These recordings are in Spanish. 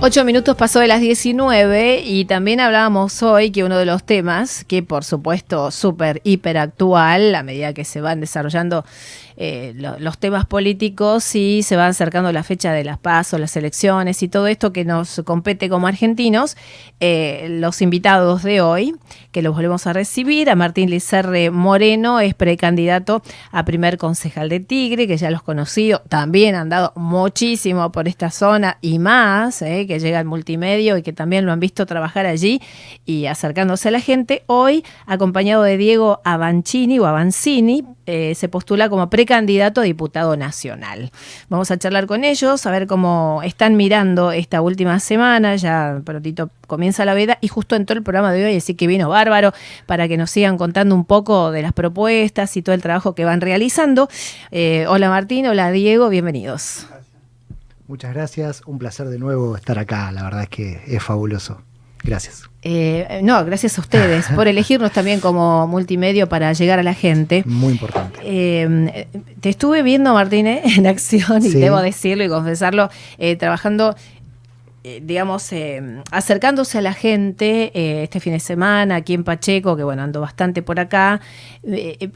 Ocho minutos pasó de las 19 y también hablábamos hoy que uno de los temas, que por supuesto súper hiper actual, a medida que se van desarrollando eh, los temas políticos y se va acercando la fecha de las pasos, las elecciones y todo esto que nos compete como argentinos, eh, los invitados de hoy, que los volvemos a recibir, a Martín Lizarre Moreno, es precandidato a primer concejal de Tigre, que ya los conocido, también han dado muchísimo por esta zona y más, eh, que llega al multimedio y que también lo han visto trabajar allí y acercándose a la gente. Hoy, acompañado de Diego Avancini o Avancini, se postula como precandidato candidato a diputado nacional. Vamos a charlar con ellos, a ver cómo están mirando esta última semana, ya prontito comienza la veda y justo entró el programa de hoy, así que vino bárbaro para que nos sigan contando un poco de las propuestas y todo el trabajo que van realizando. Eh, hola Martín, hola Diego, bienvenidos. Muchas gracias, un placer de nuevo estar acá, la verdad es que es fabuloso. Gracias. Eh, no, gracias a ustedes por elegirnos también como multimedio para llegar a la gente. Muy importante. Eh, te estuve viendo, Martínez, en acción, y debo decirlo y confesarlo, eh, trabajando digamos, eh, acercándose a la gente eh, este fin de semana aquí en Pacheco, que bueno, ando bastante por acá.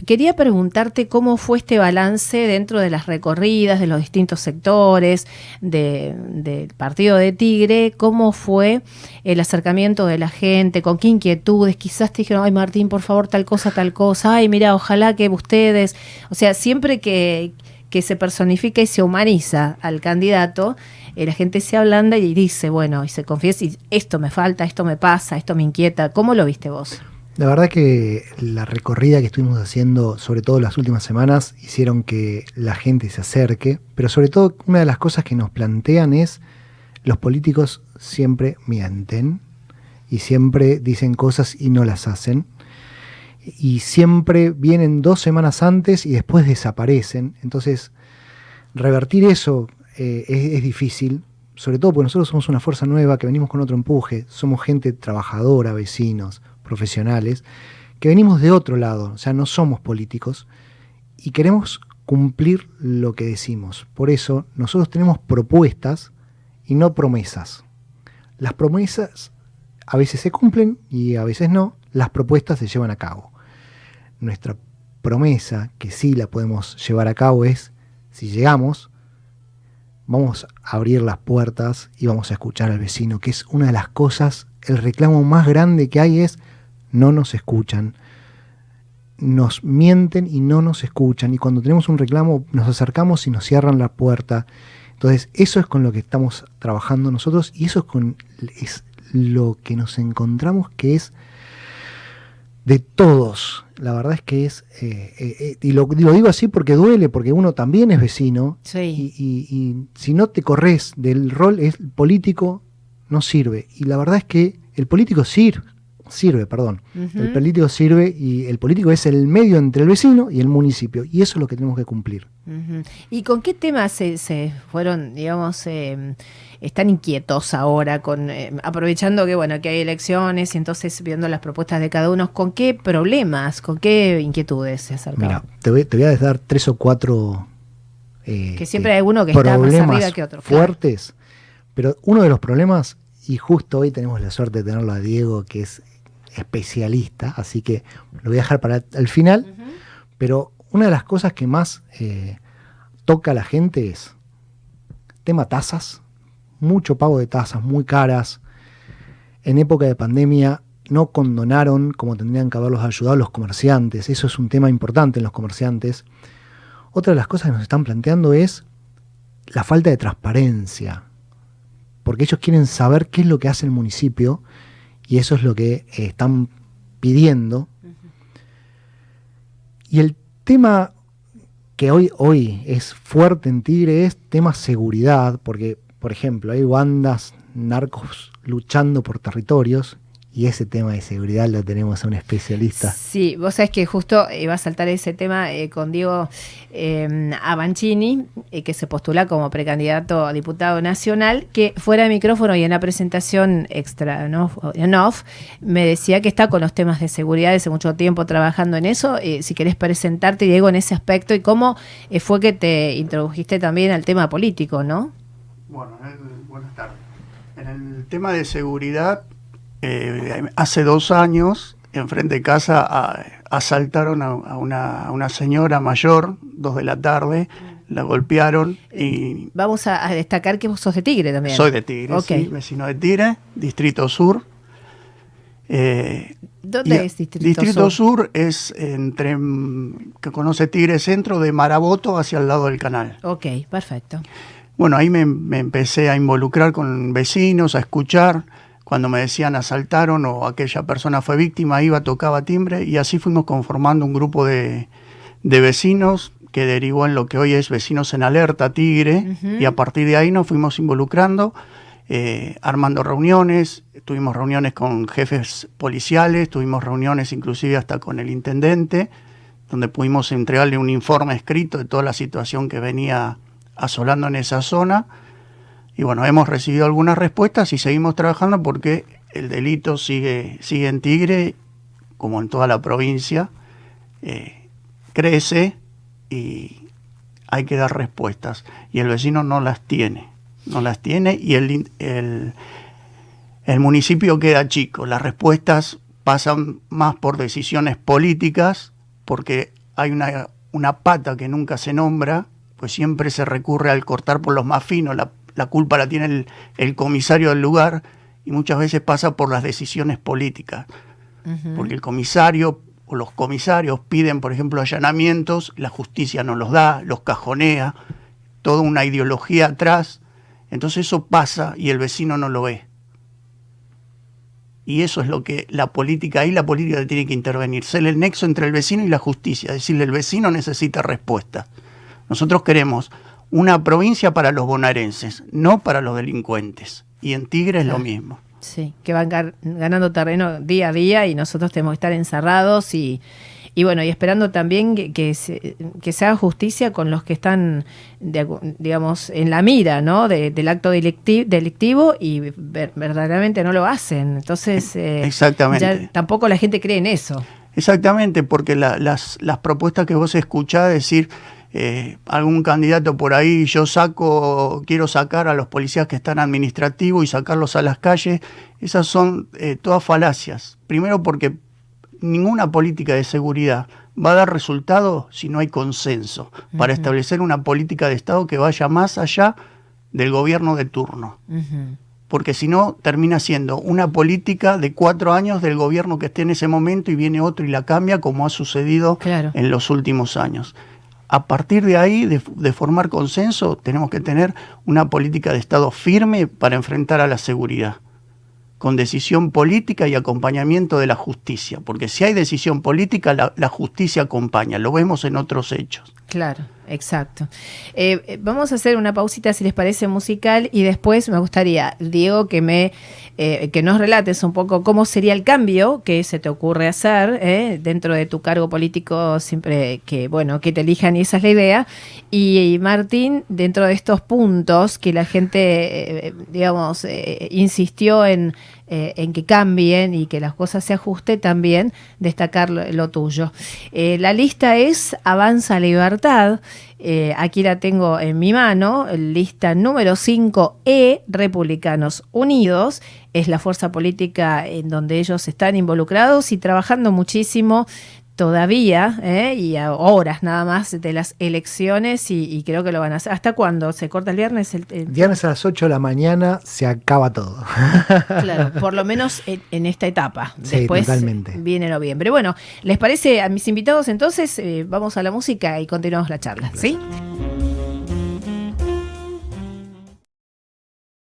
quería preguntarte cómo fue este balance dentro de las recorridas de los distintos sectores del partido de Tigre, cómo fue el acercamiento de la gente, con qué inquietudes, quizás te dijeron, ay Martín, por favor, tal cosa, tal cosa, ay mira, ojalá que ustedes, o sea, siempre que, que se personifica y se humaniza al candidato, eh, la gente se ablanda y dice, bueno, y se confiesa, y esto me falta, esto me pasa, esto me inquieta. ¿Cómo lo viste vos? La verdad que la recorrida que estuvimos haciendo, sobre todo las últimas semanas, hicieron que la gente se acerque, pero sobre todo una de las cosas que nos plantean es, los políticos siempre mienten y siempre dicen cosas y no las hacen. Y siempre vienen dos semanas antes y después desaparecen. Entonces, revertir eso eh, es, difícil, sobre todo porque nosotros somos una fuerza nueva que venimos con otro empuje, somos gente trabajadora, vecinos, profesionales, que venimos de otro lado, o sea, no somos políticos y queremos cumplir lo que decimos. Por eso nosotros tenemos propuestas y no promesas. Las promesas a veces se cumplen y a veces no, las propuestas se llevan a cabo. Nuestra promesa, que sí la podemos llevar a cabo, es, si llegamos, vamos a abrir las puertas y vamos a escuchar al vecino, que es una de las cosas, el reclamo más grande que hay es, no nos escuchan, nos mienten y no nos escuchan, y cuando tenemos un reclamo nos acercamos y nos cierran la puerta. Entonces, eso es con lo que estamos trabajando nosotros y eso es con es lo que nos encontramos que es de todos. La verdad es que es, eh, eh, eh, y lo, digo así porque duele, porque uno también es vecino, y, si no te corres del rol es político, no sirve. Y la verdad es que el político sirve, sirve, perdón. El político sirve y el político es el medio entre el vecino y el municipio. Y eso es lo que tenemos que cumplir. ¿Y con qué temas se, fueron, digamos, eh, están inquietos ahora, con eh, aprovechando que bueno que hay elecciones y entonces viendo las propuestas de cada uno, ¿con qué problemas, con qué inquietudes se acercan? Mira, te voy, a dar tres o cuatro eh, que siempre hay uno que está más arriba que otro. Fuertes, pero uno de los problemas, y justo hoy tenemos la suerte de tenerlo a Diego, que es especialista, así que lo voy a dejar para el final, pero una de las cosas que más eh, toca a la gente es tema tasas, mucho pago de tasas muy caras. En época de pandemia no condonaron como tendrían que haberlos ayudado los comerciantes, eso es un tema importante en los comerciantes. Otra de las cosas que nos están planteando es la falta de transparencia, porque ellos quieren saber qué es lo que hace el municipio y eso es lo que eh, están pidiendo. Y el tema que hoy, hoy es fuerte en Tigre es tema seguridad, porque, por ejemplo, hay bandas narcos luchando por territorios y ese tema de seguridad lo tenemos a un especialista. Sí, vos sabés que justo iba a saltar ese tema eh, con Diego eh, Avancini, eh, que se postula como precandidato a diputado nacional, que fuera de micrófono y en la presentación extra, ¿no? En off, me decía que está con los temas de seguridad hace mucho tiempo trabajando en eso. Eh, si querés presentarte, Diego, en ese aspecto y cómo eh, fue que te introdujiste también al tema político, ¿no? Bueno, el- buenas tardes. En el tema de seguridad, eh, hace dos años, enfrente de casa, a- asaltaron a, a una, a una señora mayor, dos de la tarde, la golpearon y Vamos a, destacar que vos sos de Tigre también. soy de Tigre, Ok. sí, vecino de Tigre, Distrito Sur. Eh, ¿Dónde es Distrito, Sur? es entre, que conoce Tigre Centro, de Maraboto hacia el lado del canal. Ok, perfecto. Bueno, ahí me, me empecé a involucrar con vecinos, a escuchar. Cuando me decían asaltaron o aquella persona fue víctima, iba, tocaba timbre y así fuimos conformando un grupo de, de vecinos que derivó en lo que hoy es Vecinos en Alerta Tigre y a partir de ahí nos fuimos involucrando, eh, armando reuniones, tuvimos reuniones con jefes policiales, tuvimos reuniones inclusive hasta con el intendente, donde pudimos entregarle un informe escrito de toda la situación que venía asolando en esa zona. Y bueno, hemos recibido algunas respuestas y seguimos trabajando porque el delito sigue, sigue en Tigre, como en toda la provincia, eh, crece y hay que dar respuestas. Y el vecino no las tiene, no las tiene y el, el, el municipio queda chico. Las respuestas pasan más por decisiones políticas porque hay una, una pata que nunca se nombra, pues siempre se recurre al cortar por los más finos, la, la culpa la tiene el, el comisario del lugar y muchas veces pasa por las decisiones políticas, porque el comisario o los comisarios piden, por ejemplo, allanamientos, la justicia no los da, los cajonea, toda una ideología atrás, entonces eso pasa y el vecino no lo ve. Y eso es lo que la política, ahí la política tiene que intervenir, ser el nexo entre el vecino y la justicia, decirle el vecino necesita respuesta. Nosotros queremos una provincia para los bonaerenses, no para los delincuentes. Y en Tigre es lo mismo. Sí, que van ganando terreno día a día y nosotros tenemos que estar encerrados y, y bueno, y esperando también que, que se, que se haga justicia con los que están, de digamos, en la mira, ¿no? De- del acto delicti- delictivo y ver- verdaderamente no lo hacen. Entonces, eh, Exactamente. ya tampoco la gente cree en eso. Exactamente, porque la- las, las propuestas que vos escuchás decir eh, algún candidato por ahí, yo saco, quiero sacar a los policías que están administrativos y sacarlos a las calles, esas son eh, todas falacias. Primero porque ninguna política de seguridad va a dar resultado si no hay consenso para establecer una política de Estado que vaya más allá del gobierno de turno porque si no termina siendo una política de cuatro años del gobierno que esté en ese momento y viene otro y la cambia, como ha sucedido Claro. en los últimos años. A partir de ahí, de, formar consenso, tenemos que tener una política de Estado firme para enfrentar a la seguridad, con decisión política y acompañamiento de la justicia, porque si hay decisión política, la, la justicia acompaña, lo vemos en otros hechos. Claro, exacto. Eh, eh, vamos a hacer una pausita, si les parece, musical y después me gustaría, Diego, que me eh, que nos relates un poco cómo sería el cambio que se te ocurre hacer eh, dentro de tu cargo político, siempre que bueno que te elijan y esa es la idea. Y, y, Martín, dentro de estos puntos que la gente, eh, digamos, eh, insistió en eh, en que cambien y que las cosas se ajusten, también destacar lo, tuyo. Eh, la lista es Avanza Libertad. Eh, aquí la tengo en mi mano, lista número 5E, Republicanos Unidos. Es la fuerza política en donde ellos están involucrados y trabajando muchísimo todavía ¿eh? y a horas nada más de las elecciones y, y, creo que lo van a hacer. ¿Hasta cuándo? ¿Se corta el viernes? El, el... Viernes a las 8 de la mañana se acaba todo. Claro, por lo menos en, en esta etapa. Sí, Después totalmente. viene noviembre. Bueno, ¿les parece a mis invitados entonces? Eh, vamos a la música y continuamos la charla, ¿sí?